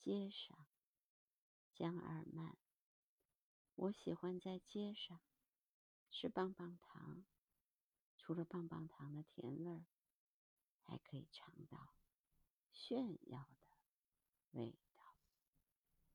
街上，江二曼。我喜欢在街上吃棒棒糖，除了棒棒糖的甜味儿，还可以尝到炫耀的味。